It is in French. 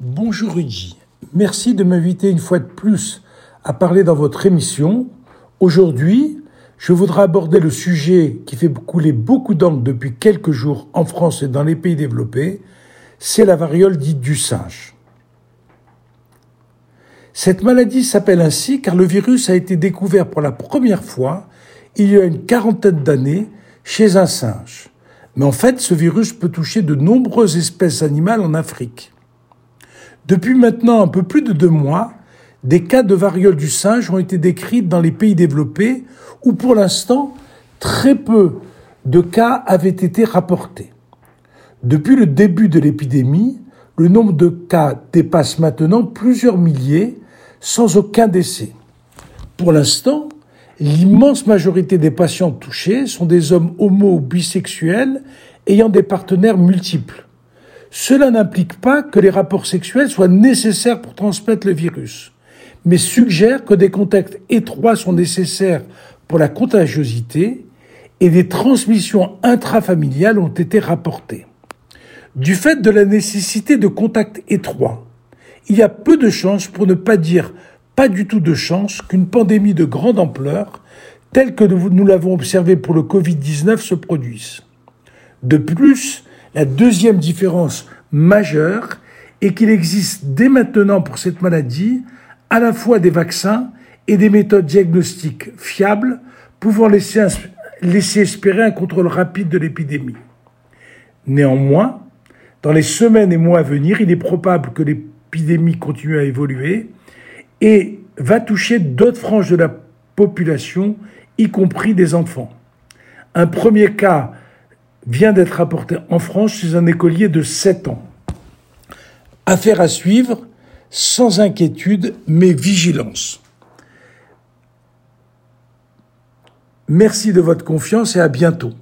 Bonjour Rudy, merci de m'inviter une fois de plus à parler dans votre émission. Aujourd'hui, je voudrais aborder le sujet qui fait couler beaucoup d'encre depuis quelques jours en France et dans les pays développés, c'est la variole dite du singe. Cette maladie s'appelle ainsi car le virus a été découvert pour la première fois il y a une quarantaine d'années chez un singe. Mais en fait, ce virus peut toucher de nombreuses espèces animales en Afrique. Depuis maintenant un peu plus de deux mois, des cas de variole du singe ont été décrits dans les pays développés où pour l'instant très peu de cas avaient été rapportés. Depuis le début de l'épidémie, le nombre de cas dépasse maintenant plusieurs milliers sans aucun décès. Pour l'instant, l'immense majorité des patients touchés sont des hommes homo bisexuels ayant des partenaires multiples. Cela n'implique pas que les rapports sexuels soient nécessaires pour transmettre le virus, mais suggère que des contacts étroits sont nécessaires pour la contagiosité et des transmissions intrafamiliales ont été rapportées. Du fait de la nécessité de contacts étroits, il y a peu de chances, pour ne pas dire pas du tout de chance, qu'une pandémie de grande ampleur, telle que nous l'avons observé pour le Covid-19, se produise. De plus, la deuxième différence majeure est qu'il existe dès maintenant pour cette maladie à la fois des vaccins et des méthodes diagnostiques fiables pouvant laisser, espérer un contrôle rapide de l'épidémie. Néanmoins, dans les semaines et mois à venir, il est probable que l'épidémie continue à évoluer et va toucher d'autres franges de la population, y compris des enfants. Un premier cas vient d'être rapporté en France chez un écolier de 7 ans. Affaire à suivre, sans inquiétude, mais vigilance. Merci de votre confiance et à bientôt.